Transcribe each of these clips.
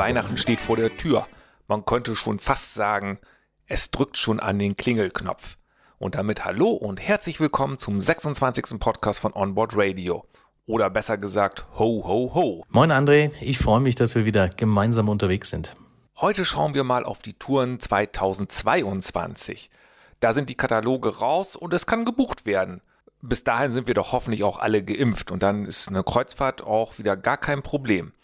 Weihnachten steht vor der Tür. Man könnte schon fast sagen, es drückt schon an den Klingelknopf. Und damit hallo und herzlich willkommen zum 26. Podcast von Onboard Radio. Oder besser gesagt, ho, ho, ho. Moin André, ich freue mich, dass wir wieder gemeinsam unterwegs sind. Heute schauen wir mal auf die Touren 2022. Da sind die Kataloge raus und es kann gebucht werden. Bis dahin sind wir doch hoffentlich auch alle geimpft und dann ist eine Kreuzfahrt auch wieder gar kein Problem.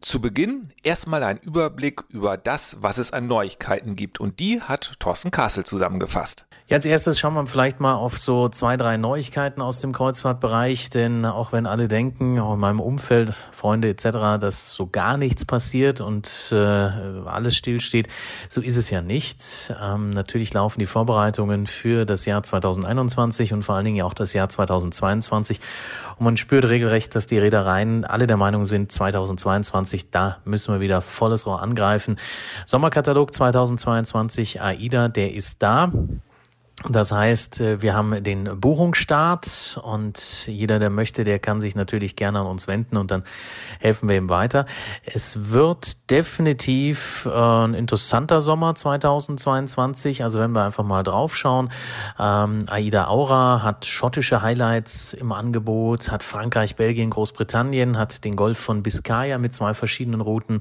Zu Beginn erstmal ein Überblick über das, was es an Neuigkeiten gibt. Und die hat Thorsten Kassel zusammengefasst. Ja, als erstes schauen wir vielleicht mal auf so zwei, drei Neuigkeiten aus dem Kreuzfahrtbereich, denn auch wenn alle denken, auch in meinem Umfeld, Freunde etc., dass so gar nichts passiert und äh, alles stillsteht, so ist es ja nicht. Ähm, natürlich laufen die Vorbereitungen für das Jahr 2021 und vor allen Dingen auch das Jahr 2022 und man spürt regelrecht, dass die Reedereien alle der Meinung sind, 2022, da müssen wir wieder volles Rohr angreifen. Sommerkatalog 2022 AIDA, der ist da. Das heißt, äh, wir haben den Buchungsstart und jeder, der möchte, der kann sich natürlich gerne an uns wenden und dann helfen wir ihm weiter. Es wird definitiv äh, ein interessanter Sommer 2022. Also wenn wir einfach mal draufschauen, ähm, Aida Aura hat schottische Highlights im Angebot, hat Frankreich, Belgien, Großbritannien, hat den Golf von Biscaya mit zwei verschiedenen Routen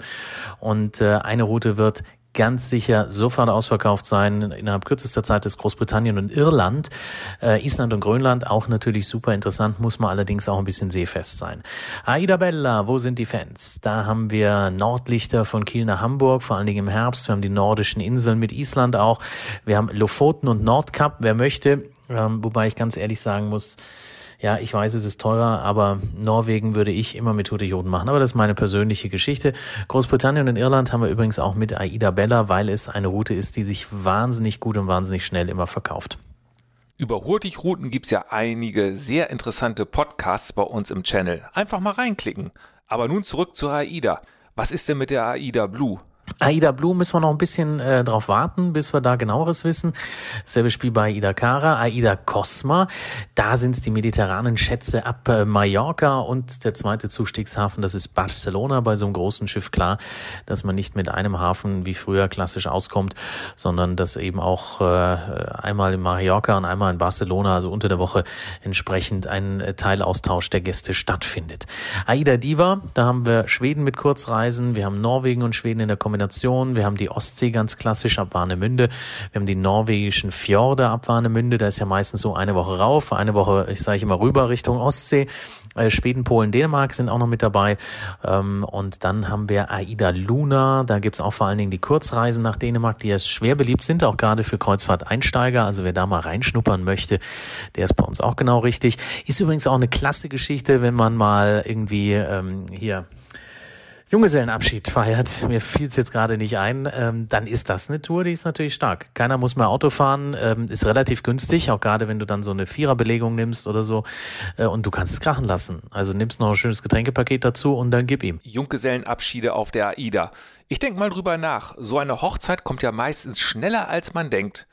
und äh, eine Route wird ganz sicher sofort ausverkauft sein. Innerhalb kürzester Zeit ist Großbritannien und Irland. Äh, Island und Grönland auch natürlich super interessant, muss man allerdings auch ein bisschen seefest sein. Aida Bella, wo sind die Fans? Da haben wir Nordlichter von Kiel nach Hamburg, vor allen Dingen im Herbst. Wir haben die nordischen Inseln mit Island auch. Wir haben Lofoten und Nordkap, wer möchte. Ähm, wobei ich ganz ehrlich sagen muss, ja, ich weiß, es ist teurer, aber Norwegen würde ich immer mit Tote Joden machen. Aber das ist meine persönliche Geschichte. Großbritannien und Irland haben wir übrigens auch mit Aida Bella, weil es eine Route ist, die sich wahnsinnig gut und wahnsinnig schnell immer verkauft. Über Hurtigruten gibt's ja einige sehr interessante Podcasts bei uns im Channel. Einfach mal reinklicken. Aber nun zurück zur AIDA. Was ist denn mit der AIDA Blue? Aida Blue müssen wir noch ein bisschen äh, drauf warten, bis wir da genaueres wissen. Selbe Spiel bei Aida Cara, Aida Cosma. Da sind die mediterranen Schätze ab äh, Mallorca und der zweite Zustiegshafen, das ist Barcelona. Bei so einem großen Schiff klar, dass man nicht mit einem Hafen wie früher klassisch auskommt, sondern dass eben auch äh, einmal in Mallorca und einmal in Barcelona, also unter der Woche entsprechend ein äh, Teilaustausch der Gäste stattfindet. Aida Diva, da haben wir Schweden mit Kurzreisen, wir haben Norwegen und Schweden in der Kombination Kombination. Wir haben die Ostsee ganz klassisch ab Warnemünde. Wir haben die norwegischen Fjorde ab Warnemünde. Da ist ja meistens so eine Woche rauf, eine Woche, ich sage immer rüber Richtung Ostsee. Äh, Schweden, Polen, Dänemark sind auch noch mit dabei. Ähm, und dann haben wir Aida Luna. Da gibt's auch vor allen Dingen die Kurzreisen nach Dänemark, die ja schwer beliebt sind, auch gerade für Kreuzfahrt-Einsteiger. Also wer da mal reinschnuppern möchte, der ist bei uns auch genau richtig. Ist übrigens auch eine klasse Geschichte, wenn man mal irgendwie ähm, hier Junggesellenabschied feiert, mir fiel es jetzt gerade nicht ein, ähm, dann ist das eine Tour, die ist natürlich stark. Keiner muss mehr Auto fahren, ähm, ist relativ günstig, auch gerade wenn du dann so eine Viererbelegung nimmst oder so äh, und du kannst es krachen lassen. Also nimmst noch ein schönes Getränkepaket dazu und dann gib ihm. Junggesellenabschiede auf der AIDA. Ich denke mal drüber nach. So eine Hochzeit kommt ja meistens schneller als man denkt.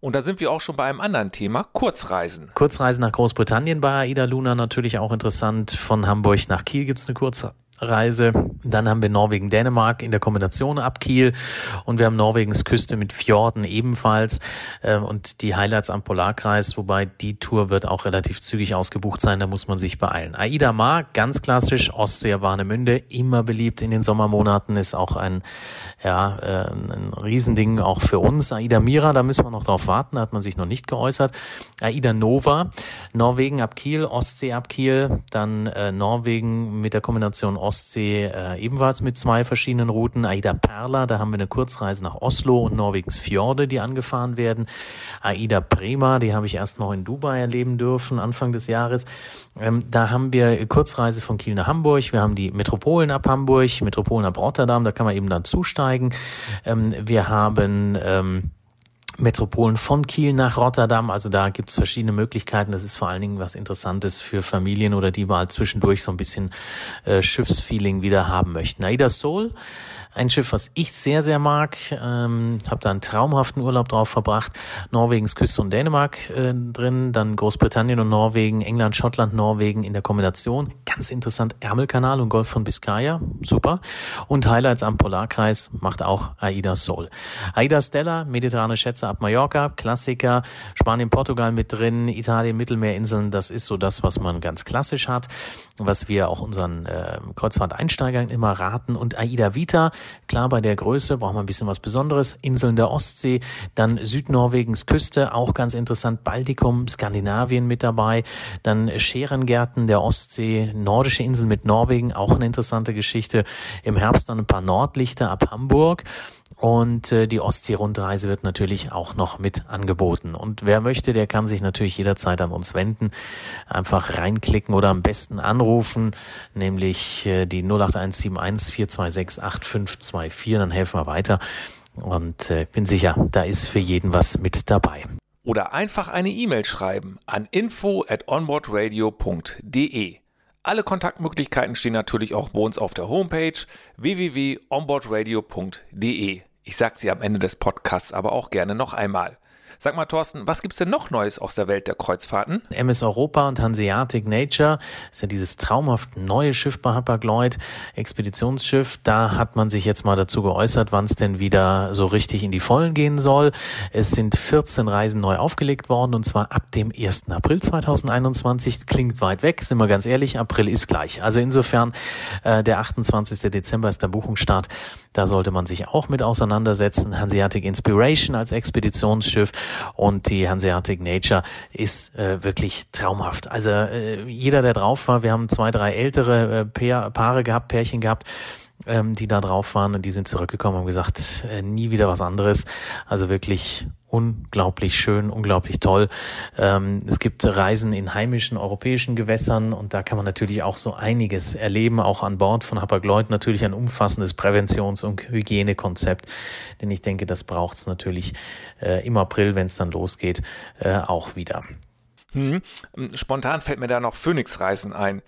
Und da sind wir auch schon bei einem anderen Thema, Kurzreisen. Kurzreisen nach Großbritannien bei AIDA Luna natürlich auch interessant. Von Hamburg nach Kiel gibt's eine Kurzreise. Reise. Dann haben wir Norwegen, Dänemark in der Kombination ab Kiel und wir haben Norwegens Küste mit Fjorden ebenfalls äh, und die Highlights am Polarkreis, wobei die Tour wird auch relativ zügig ausgebucht sein, da muss man sich beeilen. Aida Mar, ganz klassisch, Ostsee, Warnemünde, immer beliebt in den Sommermonaten, ist auch ein, ja, äh, ein Riesending auch für uns. Aida Mira, da müssen wir noch drauf warten, da hat man sich noch nicht geäußert. Aida Nova, Norwegen ab Kiel, Ostsee ab Kiel, dann äh, Norwegen mit der Kombination Ostsee äh, ebenfalls mit zwei verschiedenen Routen. Aida Perla, da haben wir eine Kurzreise nach Oslo und Norwegens Fjorde, die angefahren werden. Aida Prema, die habe ich erst noch in Dubai erleben dürfen, Anfang des Jahres. Ähm, da haben wir Kurzreise von Kiel nach Hamburg. Wir haben die Metropolen ab Hamburg, Metropolen ab Rotterdam, da kann man eben dann zusteigen. Ähm, wir haben ähm, Metropolen von Kiel nach Rotterdam. Also da gibt's verschiedene Möglichkeiten. Das ist vor allen Dingen was Interessantes für Familien oder die mal zwischendurch so ein bisschen äh, Schiffsfeeling wieder haben möchten. Aida Soul ein Schiff, was ich sehr, sehr mag. Ähm, habe da einen traumhaften Urlaub drauf verbracht. Norwegens Küste und Dänemark äh, drin, dann Großbritannien und Norwegen, England, Schottland, Norwegen in der Kombination. Ganz interessant, Ärmelkanal und Golf von Biscaya, super. Und Highlights am Polarkreis macht auch Aida Sol. Aida Stella, mediterrane Schätze ab Mallorca, Klassiker, Spanien, Portugal mit drin, Italien, Mittelmeerinseln, das ist so das, was man ganz klassisch hat, was wir auch unseren äh, Kreuzfahrt-Einsteigern immer raten. Und Aida Vita, Klar, bei der Größe braucht man ein bisschen was Besonderes. Inseln der Ostsee, dann Südnorwegens Küste, auch ganz interessant. Baltikum, Skandinavien mit dabei. Dann Scherengärten der Ostsee, nordische Inseln mit Norwegen, auch eine interessante Geschichte. Im Herbst dann ein paar Nordlichter ab Hamburg. Und äh, die Ostsee-Rundreise wird natürlich auch noch mit angeboten. Und wer möchte, der kann sich natürlich jederzeit an uns wenden. Einfach reinklicken oder am besten anrufen, nämlich äh, die 08171 426 8524. Dann helfen wir weiter. Und äh, bin sicher, da ist für jeden was mit dabei. Oder einfach eine E-Mail schreiben an info at onboardradio.de. Alle Kontaktmöglichkeiten stehen natürlich auch bei uns auf der Homepage www.onboardradio.de. Ich sage sie am Ende des Podcasts aber auch gerne noch einmal. Sag mal, Thorsten, was gibt's denn noch Neues aus der Welt der Kreuzfahrten? MS Europa und Hanseatic Nature ist ja dieses traumhaft neue Schiff bei Hapag-Lloyd, Expeditionsschiff. Da hat man sich jetzt mal dazu geäußert, wann es denn wieder so richtig in die Vollen gehen soll. Es sind 14 Reisen neu aufgelegt worden und zwar ab dem 1. April 2021. Klingt weit weg, sind wir ganz ehrlich, April ist gleich. Also insofern, äh, der 28. Dezember ist der Buchungsstart. Da sollte man sich auch mit auseinandersetzen. Hanseatic Inspiration als Expeditionsschiff und die Hanseatic Nature ist äh, wirklich traumhaft. Also äh, jeder, der drauf war, wir haben zwei, drei ältere äh, Paare gehabt, Pärchen gehabt, ähm, die da drauf waren und die sind zurückgekommen und gesagt, äh, nie wieder was anderes. Also wirklich unglaublich schön, unglaublich toll. Ähm, es gibt Reisen in heimischen europäischen Gewässern und da kann man natürlich auch so einiges erleben, auch an Bord von Hapag-Lloyd natürlich ein umfassendes Präventions- und Hygienekonzept, denn ich denke, das braucht es natürlich äh, im April, wenn es dann losgeht, äh, auch wieder. Hm. Spontan fällt mir da noch Phoenix-Reisen ein.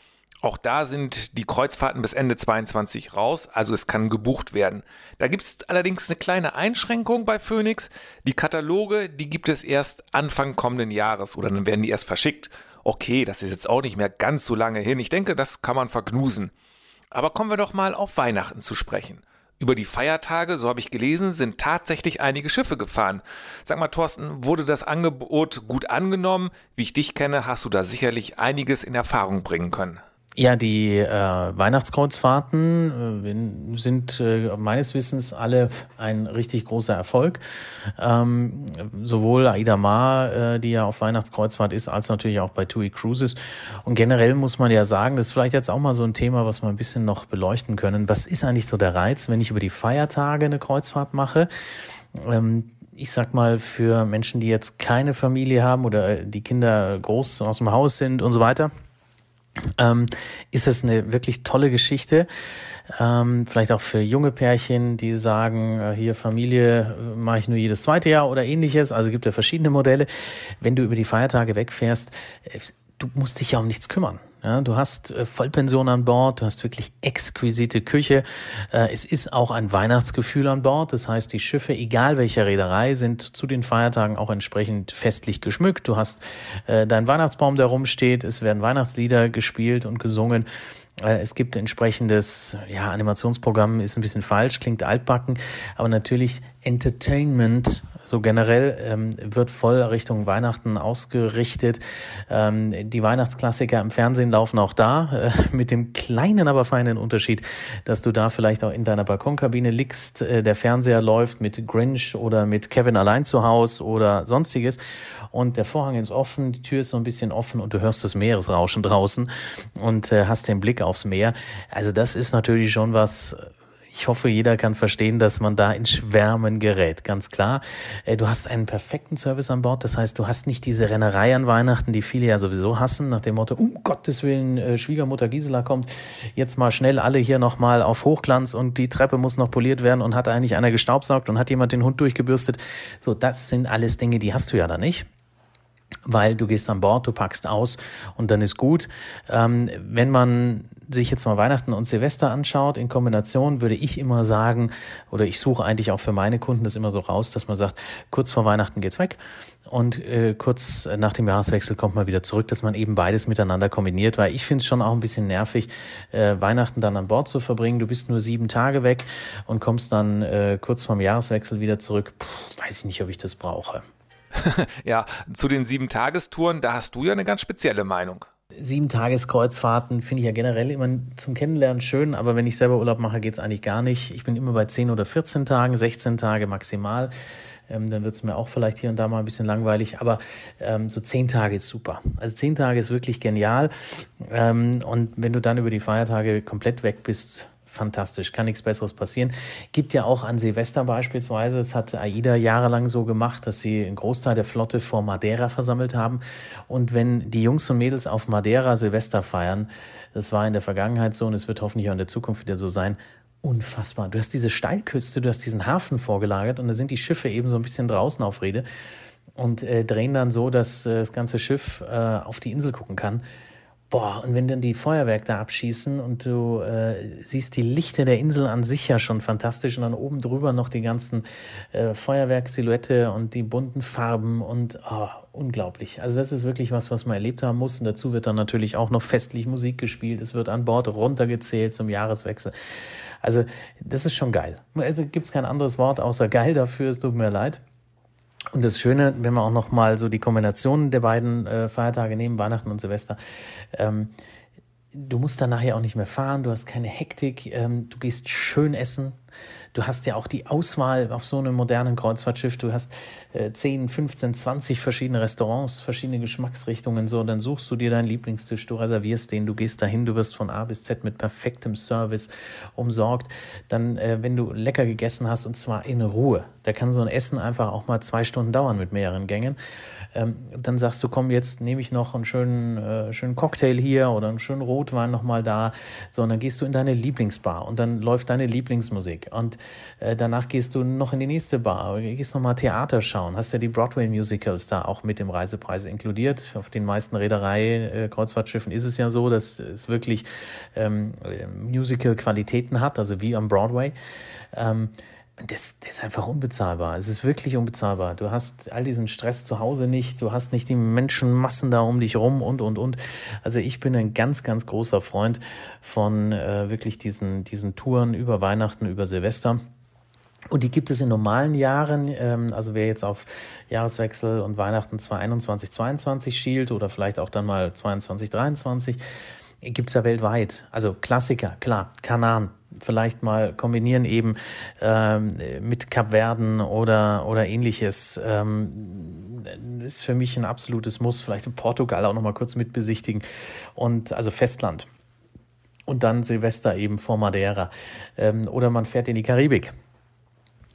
Auch da sind die Kreuzfahrten bis Ende 22 raus, also es kann gebucht werden. Da gibt es allerdings eine kleine Einschränkung bei Phoenix. Die Kataloge, die gibt es erst Anfang kommenden Jahres oder dann werden die erst verschickt. Okay, das ist jetzt auch nicht mehr ganz so lange hin. Ich denke, das kann man vergnusen. Aber kommen wir doch mal auf Weihnachten zu sprechen. Über die Feiertage, so habe ich gelesen, sind tatsächlich einige Schiffe gefahren. Sag mal, Thorsten, wurde das Angebot gut angenommen? Wie ich dich kenne, hast du da sicherlich einiges in Erfahrung bringen können. Ja, die äh, Weihnachtskreuzfahrten äh, sind äh, meines Wissens alle ein richtig großer Erfolg. Ähm, sowohl Aida Mar, äh, die ja auf Weihnachtskreuzfahrt ist, als natürlich auch bei TUI Cruises. Und generell muss man ja sagen, das ist vielleicht jetzt auch mal so ein Thema, was wir ein bisschen noch beleuchten können. Was ist eigentlich so der Reiz, wenn ich über die Feiertage eine Kreuzfahrt mache? Ähm, ich sag mal, für Menschen, die jetzt keine Familie haben oder die Kinder groß aus dem Haus sind und so weiter ähm, ist es eine wirklich tolle Geschichte. Ähm, vielleicht auch für junge Pärchen, die sagen, äh, hier Familie äh, mache ich nur jedes zweite Jahr oder ähnliches. Also gibt ja verschiedene Modelle. Wenn du über die Feiertage wegfährst, äh, du musst dich ja um nichts kümmern. Ja, du hast äh, Vollpension an Bord, du hast wirklich exquisite Küche. Äh, es ist auch ein Weihnachtsgefühl an Bord. Das heißt, die Schiffe, egal welcher Reederei, sind zu den Feiertagen auch entsprechend festlich geschmückt. Du hast äh, deinen Weihnachtsbaum, der rumsteht. Es werden Weihnachtslieder gespielt und gesungen. Es gibt entsprechendes, ja, Animationsprogramm ist ein bisschen falsch, klingt altbacken, aber natürlich Entertainment so generell ähm, wird voll Richtung Weihnachten ausgerichtet. Ähm, die Weihnachtsklassiker im Fernsehen laufen auch da, äh, mit dem kleinen, aber feinen Unterschied, dass du da vielleicht auch in deiner Balkonkabine liegst, äh, der Fernseher läuft mit Grinch oder mit Kevin allein zu Haus oder sonstiges und der Vorhang ist offen, die Tür ist so ein bisschen offen und du hörst das Meeresrauschen draußen und äh, hast den Blick aufs Meer. Also das ist natürlich schon was ich hoffe, jeder kann verstehen, dass man da in Schwärmen gerät, ganz klar. Äh, du hast einen perfekten Service an Bord, das heißt, du hast nicht diese Rennerei an Weihnachten, die viele ja sowieso hassen, nach dem Motto, um Gottes Willen, äh, Schwiegermutter Gisela kommt, jetzt mal schnell alle hier nochmal auf Hochglanz und die Treppe muss noch poliert werden und hat eigentlich einer gestaubsaugt und hat jemand den Hund durchgebürstet. So, das sind alles Dinge, die hast du ja da nicht weil du gehst an Bord, du packst aus und dann ist gut. Ähm, wenn man sich jetzt mal Weihnachten und Silvester anschaut, in Kombination würde ich immer sagen, oder ich suche eigentlich auch für meine Kunden das immer so raus, dass man sagt, kurz vor Weihnachten geht's weg und äh, kurz nach dem Jahreswechsel kommt man wieder zurück, dass man eben beides miteinander kombiniert, weil ich finde es schon auch ein bisschen nervig, äh, Weihnachten dann an Bord zu verbringen. Du bist nur sieben Tage weg und kommst dann äh, kurz vorm Jahreswechsel wieder zurück. Puh, weiß ich nicht, ob ich das brauche. ja, zu den sieben Tagestouren, da hast du ja eine ganz spezielle Meinung. Sieben Tageskreuzfahrten finde ich ja generell immer zum Kennenlernen schön, aber wenn ich selber Urlaub mache, geht es eigentlich gar nicht. Ich bin immer bei 10 oder 14 Tagen, 16 Tage maximal. Ähm, dann wird es mir auch vielleicht hier und da mal ein bisschen langweilig, aber ähm, so zehn Tage ist super. Also zehn Tage ist wirklich genial. Ähm, und wenn du dann über die Feiertage komplett weg bist, fantastisch, kann nichts Besseres passieren. Gibt ja auch an Silvester beispielsweise, das hat AIDA jahrelang so gemacht, dass sie einen Großteil der Flotte vor Madeira versammelt haben. Und wenn die Jungs und Mädels auf Madeira Silvester feiern, das war in der Vergangenheit so und es wird hoffentlich auch in der Zukunft wieder so sein, unfassbar. Du hast diese Steilküste, du hast diesen Hafen vorgelagert und da sind die Schiffe eben so ein bisschen draußen auf Rede und äh, drehen dann so, dass äh, das ganze Schiff äh, auf die Insel gucken kann. Boah, und wenn dann die Feuerwerke da abschießen und du äh, siehst die Lichter der Insel an sich ja schon fantastisch und dann oben drüber noch die ganzen äh, Feuerwerksilhouette und die bunten Farben und oh, unglaublich. Also das ist wirklich was, was man erlebt haben muss. Und dazu wird dann natürlich auch noch festlich Musik gespielt. Es wird an Bord runtergezählt zum Jahreswechsel. Also das ist schon geil. Also gibt es kein anderes Wort außer geil dafür. Es tut mir leid. Und das Schöne, wenn wir auch noch mal so die Kombination der beiden äh, Feiertage nehmen, Weihnachten und Silvester, ähm, du musst dann nachher auch nicht mehr fahren, du hast keine Hektik, ähm, du gehst schön essen, Du hast ja auch die Auswahl auf so einem modernen Kreuzfahrtschiff. Du hast äh, 10, 15, 20 verschiedene Restaurants, verschiedene Geschmacksrichtungen. So, dann suchst du dir deinen Lieblingstisch, du reservierst den, du gehst dahin, du wirst von A bis Z mit perfektem Service umsorgt. Dann, äh, wenn du lecker gegessen hast und zwar in Ruhe, da kann so ein Essen einfach auch mal zwei Stunden dauern mit mehreren Gängen. Ähm, dann sagst du, komm, jetzt nehme ich noch einen schönen, äh, schönen Cocktail hier oder einen schönen Rotwein nochmal da. So, und dann gehst du in deine Lieblingsbar und dann läuft deine Lieblingsmusik. Und äh, danach gehst du noch in die nächste Bar, gehst nochmal Theater schauen, hast ja die Broadway-Musicals da auch mit dem Reisepreis inkludiert. Auf den meisten Reederei-Kreuzfahrtschiffen ist es ja so, dass es wirklich ähm, Musical-Qualitäten hat, also wie am Broadway. Ähm, das, das ist einfach unbezahlbar. Es ist wirklich unbezahlbar. Du hast all diesen Stress zu Hause nicht, du hast nicht die Menschenmassen da um dich rum und, und, und. Also ich bin ein ganz, ganz großer Freund von äh, wirklich diesen, diesen Touren über Weihnachten, über Silvester. Und die gibt es in normalen Jahren, ähm, also wer jetzt auf Jahreswechsel und Weihnachten 2021, 22 schielt oder vielleicht auch dann mal 22, 23, gibt es ja weltweit. Also Klassiker, klar, Kanan, vielleicht mal kombinieren eben ähm, mit Kapverden oder, oder ähnliches. Ähm, ist für mich ein absolutes Muss. Vielleicht in Portugal auch noch mal kurz mitbesichtigen. Und also Festland. Und dann Silvester eben vor Madeira. Ähm, oder man fährt in die Karibik.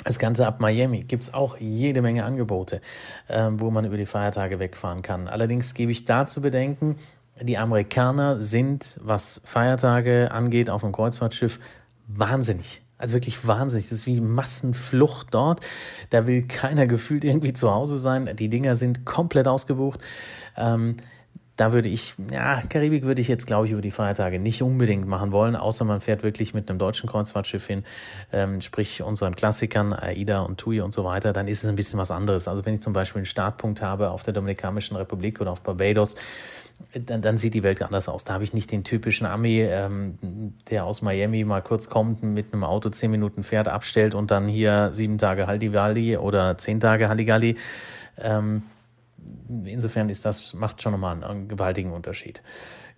Das Ganze ab Miami gibt es auch jede Menge Angebote, äh, wo man über die Feiertage wegfahren kann. Allerdings gebe ich da zu bedenken, die Amerikaner sind, was Feiertage angeht, auf dem Kreuzfahrtschiff wahnsinnig. Also wirklich wahnsinnig. Das ist wie Massenflucht dort. Da will keiner gefühlt irgendwie zu Hause sein. Die Dinger sind komplett ausgebucht. Ähm, da würde ich, ja, Karibik würde ich jetzt, glaube ich, über die Feiertage nicht unbedingt machen wollen, außer man fährt wirklich mit einem deutschen Kreuzfahrtschiff hin, ähm, sprich unseren Klassikern, AIDA und TUI und so weiter, dann ist es ein bisschen was anderes. Also wenn ich zum Beispiel einen Startpunkt habe auf der Dominikanischen Republik oder auf Barbados, dann, dann sieht die Welt anders aus. Da habe ich nicht den typischen Ami, ähm, der aus Miami mal kurz kommt, mit einem Auto zehn Minuten fährt, abstellt und dann hier sieben Tage Halligalli oder zehn Tage Halligalli. Ähm, insofern ist das, macht schon nochmal einen, einen gewaltigen Unterschied.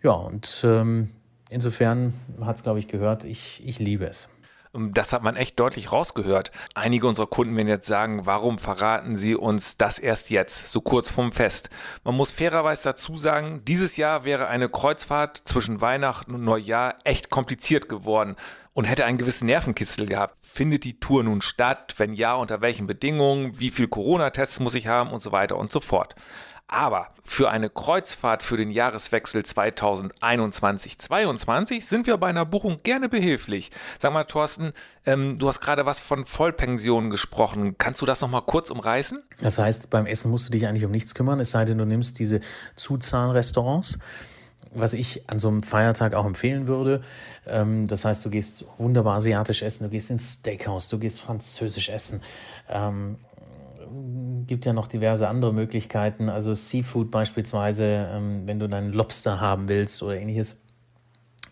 Ja, und ähm, insofern hat es, glaube ich, gehört, ich, ich liebe es. Das hat man echt deutlich rausgehört. Einige unserer Kunden werden jetzt sagen, warum verraten Sie uns das erst jetzt, so kurz vorm Fest? Man muss fairerweise dazu sagen, dieses Jahr wäre eine Kreuzfahrt zwischen Weihnachten und Neujahr echt kompliziert geworden und hätte einen gewissen Nervenkitzel gehabt. Findet die Tour nun statt? Wenn ja, unter welchen Bedingungen? Wie viel Corona-Tests muss ich haben? Und so weiter und so fort. Aber für eine Kreuzfahrt für den Jahreswechsel 2021-22 sind wir bei einer Buchung gerne behilflich. Sag mal, Thorsten, ähm, du hast gerade was von Vollpensionen gesprochen. Kannst du das nochmal kurz umreißen? Das heißt, beim Essen musst du dich eigentlich um nichts kümmern, es sei denn, du nimmst diese Zuzahlrestaurants was ich an so einem Feiertag auch empfehlen würde. Ähm, das heißt, du gehst wunderbar asiatisch essen, du gehst ins Steakhouse, du gehst französisch essen. Gibt ja noch diverse andere Möglichkeiten, also Seafood beispielsweise, ähm, wenn du deinen Lobster haben willst oder ähnliches.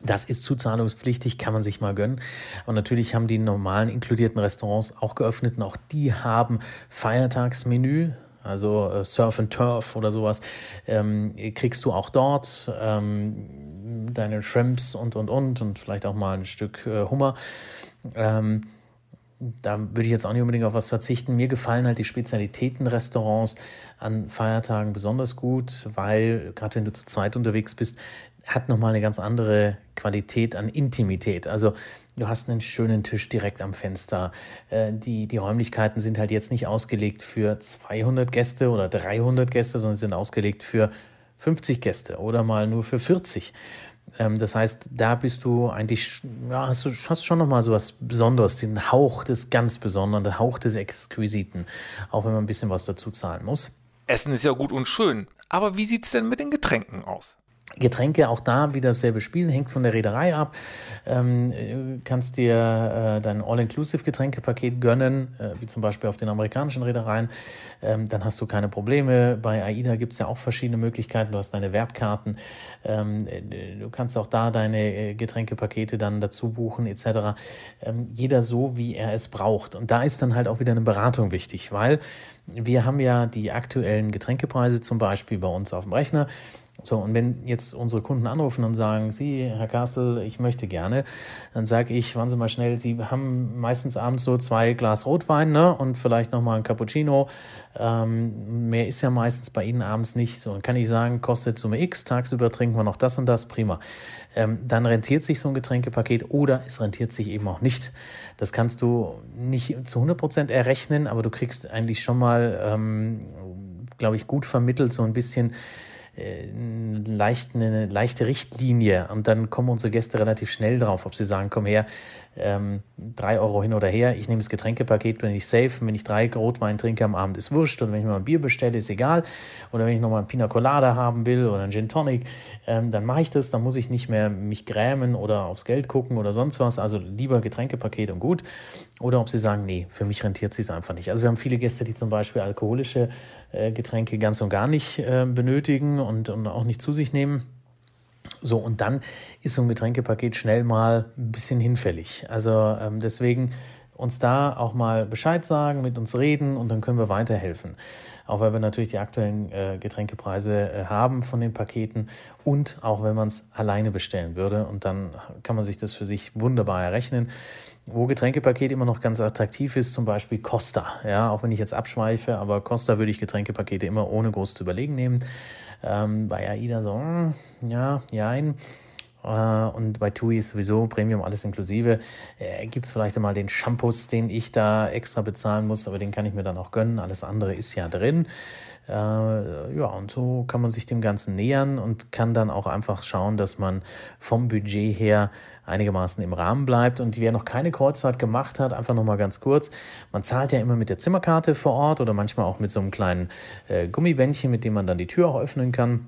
Das ist zuzahlungspflichtig, kann man sich mal gönnen. Und natürlich haben die normalen inkludierten Restaurants auch geöffnet und auch die haben Feiertagsmenü, also äh, Surf and Turf oder sowas, ähm, kriegst du auch dort ähm, deine Shrimps und und und und vielleicht auch mal ein Stück äh, Hummer. Ähm, da würde ich jetzt auch nicht unbedingt auf was verzichten. Mir gefallen halt die Spezialitätenrestaurants an Feiertagen besonders gut, weil gerade wenn du zu zweit unterwegs bist, hat nochmal eine ganz andere Qualität an Intimität. Also du hast einen schönen Tisch direkt am Fenster. Äh, die, die Räumlichkeiten sind halt jetzt nicht ausgelegt für 200 Gäste oder 300 Gäste, sondern sind ausgelegt für 50 Gäste oder mal nur für 40. Ähm, das heißt, da bist du eigentlich, ja, hast du hast schon nochmal so was Besonderes, den Hauch des ganz Besonderen, den Hauch des Exquisiten, auch wenn man ein bisschen was dazu zahlen muss. Essen ist ja gut und schön, aber wie sieht es denn mit den Getränken aus? Getränke, auch da wieder dasselbe Spiel, hängt von der Reederei ab. Ähm, kannst dir äh, dein All-Inclusive-Getränkepaket gönnen, äh, wie zum Beispiel auf den amerikanischen Reedereien. Ähm, dann hast du keine Probleme. Bei AIDA gibt es ja auch verschiedene Möglichkeiten. Du hast deine Wertkarten. Ähm, äh, du kannst auch da deine äh, Getränkepakete dann dazu buchen, etc. Ähm, jeder so, wie er es braucht. Und da ist dann halt auch wieder eine Beratung wichtig, weil wir haben ja die aktuellen Getränkepreise zum Beispiel bei uns auf dem Rechner. So, und wenn jetzt unsere Kunden anrufen und sagen, Sie, Herr Kassel, ich möchte gerne, dann sage ich, wann Sie mal schnell, Sie haben meistens abends so zwei Glas Rotwein ne, und vielleicht nochmal ein Cappuccino. Ähm, mehr ist ja meistens bei Ihnen abends nicht. So, dann kann ich sagen, kostet Summe X, tagsüber trinken wir noch das und das, prima. Ähm, dann rentiert sich so ein Getränkepaket oder es rentiert sich eben auch nicht. Das kannst du nicht zu 100 Prozent errechnen, aber du kriegst eigentlich schon mal, ähm, glaube ich, gut vermittelt so ein bisschen, äh, leicht, eine leichte Richtlinie. Und dann kommen unsere Gäste relativ schnell drauf, ob sie sagen, komm her, ähm, drei Euro hin oder her, ich nehme das Getränkepaket, bin ich safe. wenn ich drei Rotwein trinke am Abend, ist wurscht. Oder wenn ich mal ein Bier bestelle, ist egal. Oder wenn ich nochmal ein Pina Colada haben will oder ein Gin Tonic, ähm, dann mache ich das. Dann muss ich nicht mehr mich grämen oder aufs Geld gucken oder sonst was. Also lieber Getränkepaket und gut. Oder ob sie sagen, nee, für mich rentiert es einfach nicht. Also wir haben viele Gäste, die zum Beispiel alkoholische äh, Getränke ganz und gar nicht äh, benötigen und, und auch nicht zu sich nehmen. So, und dann ist so ein Getränkepaket schnell mal ein bisschen hinfällig. Also ähm, deswegen uns da auch mal Bescheid sagen, mit uns reden und dann können wir weiterhelfen. Auch weil wir natürlich die aktuellen äh, Getränkepreise äh, haben von den Paketen und auch wenn man es alleine bestellen würde und dann kann man sich das für sich wunderbar errechnen. Wo Getränkepaket immer noch ganz attraktiv ist, zum Beispiel Costa. Ja, auch wenn ich jetzt abschweife, aber Costa würde ich Getränkepakete immer ohne groß zu überlegen nehmen. Ähm, bei AIDA so, hm, ja, jein. Äh, und bei TUI ist sowieso Premium alles inklusive. Äh, Gibt es vielleicht einmal den Shampoos, den ich da extra bezahlen muss, aber den kann ich mir dann auch gönnen. Alles andere ist ja drin. Äh, ja, und so kann man sich dem Ganzen nähern und kann dann auch einfach schauen, dass man vom Budget her einigermaßen im Rahmen bleibt. Und wer noch keine Kreuzfahrt gemacht hat, einfach nochmal ganz kurz. Man zahlt ja immer mit der Zimmerkarte vor Ort oder manchmal auch mit so einem kleinen äh, Gummibändchen, mit dem man dann die Tür auch öffnen kann.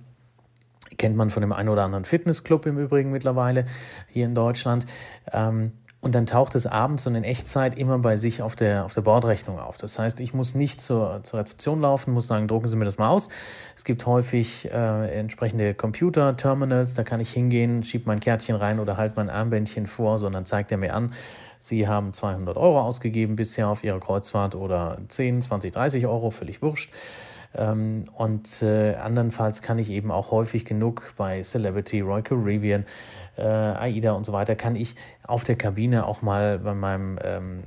Kennt man von dem einen oder anderen Fitnessclub im Übrigen mittlerweile hier in Deutschland. Ähm, und dann taucht es abends und in Echtzeit immer bei sich auf der, auf der Bordrechnung auf. Das heißt, ich muss nicht zur, zur Rezeption laufen, muss sagen, drucken Sie mir das mal aus. Es gibt häufig äh, entsprechende Computer-Terminals, da kann ich hingehen, schiebe mein Kärtchen rein oder halt mein Armbändchen vor, sondern zeigt er mir an, Sie haben 200 Euro ausgegeben bisher auf Ihrer Kreuzfahrt oder 10, 20, 30 Euro, völlig wurscht. Ähm, und äh, andernfalls kann ich eben auch häufig genug bei Celebrity, Royal Caribbean äh, AIDA und so weiter, kann ich auf der Kabine auch mal bei meinem ähm,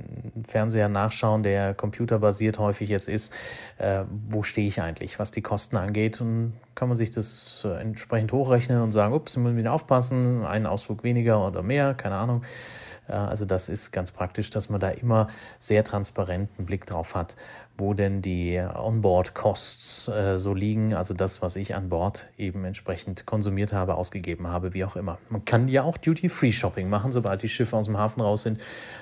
Fernseher nachschauen, der computerbasiert häufig jetzt ist, äh, wo stehe ich eigentlich, was die Kosten angeht. Und kann man sich das äh, entsprechend hochrechnen und sagen, ups, müssen wir aufpassen, einen Ausflug weniger oder mehr, keine Ahnung. Also das ist ganz praktisch, dass man da immer sehr transparenten Blick drauf hat, wo denn die Onboard-Costs äh, so liegen, also das, was ich an Bord eben entsprechend konsumiert habe, ausgegeben habe, wie auch immer. Man kann ja auch Duty-Free-Shopping machen, sobald die Schiffe aus dem Hafen raus sind.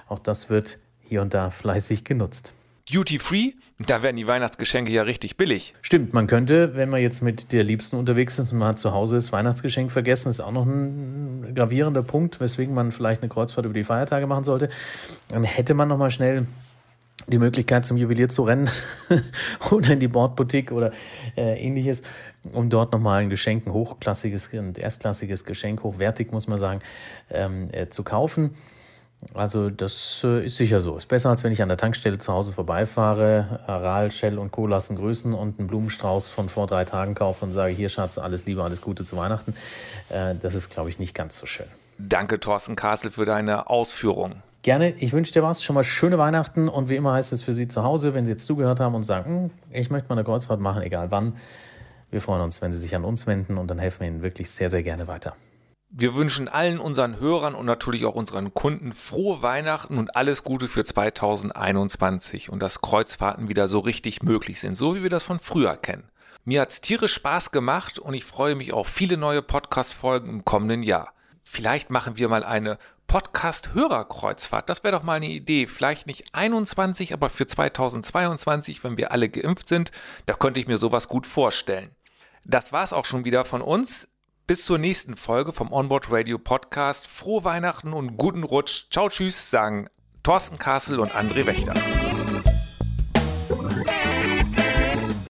Auch das wird hier und da fleißig genutzt. Duty Free, da werden die Weihnachtsgeschenke ja richtig billig. Stimmt, man könnte, wenn man jetzt mit der Liebsten unterwegs ist und man hat zu Hause das Weihnachtsgeschenk vergessen, ist auch noch ein gravierender Punkt, weswegen man vielleicht eine Kreuzfahrt über die Feiertage machen sollte. Dann hätte man noch mal schnell die Möglichkeit zum Juwelier zu rennen oder in die Bordboutique oder äh, ähnliches, um dort nochmal ein Geschenk, ein hochklassiges und erstklassiges Geschenk, hochwertig muss man sagen, ähm, äh, zu kaufen. Also das äh, ist sicher so. Ist besser, als wenn ich an der Tankstelle zu Hause vorbeifahre, Aral, Shell und Co. lassen grüßen und einen Blumenstrauß von vor drei Tagen kaufe und sage, hier Schatz, alles Liebe, alles Gute zu Weihnachten. Äh, das ist, glaube ich, nicht ganz so schön. Danke, Thorsten Kassel, für deine Ausführungen. Gerne. Ich wünsche dir was. Schon mal schöne Weihnachten und wie immer heißt es für Sie zu Hause, wenn Sie jetzt zugehört haben und sagen, hm, ich möchte mal eine Kreuzfahrt machen, egal wann. Wir freuen uns, wenn Sie sich an uns wenden und dann helfen wir Ihnen wirklich sehr, sehr gerne weiter. Wir wünschen allen unseren Hörern und natürlich auch unseren Kunden frohe Weihnachten und alles Gute für 2021 und dass Kreuzfahrten wieder so richtig möglich sind, so wie wir das von früher kennen. Mir hat es tierisch Spaß gemacht und ich freue mich auf viele neue Podcast-Folgen im kommenden Jahr. Vielleicht machen wir mal eine Podcast-Hörerkreuzfahrt. Das wäre doch mal eine Idee. Vielleicht nicht 21, aber für 2022, wenn wir alle geimpft sind, da könnte ich mir sowas gut vorstellen. Das war's auch schon wieder von uns. Bis zur nächsten Folge vom Onboard Radio Podcast. Frohe Weihnachten und guten Rutsch. Ciao, tschüss, sagen Thorsten Kassel und André Wächter.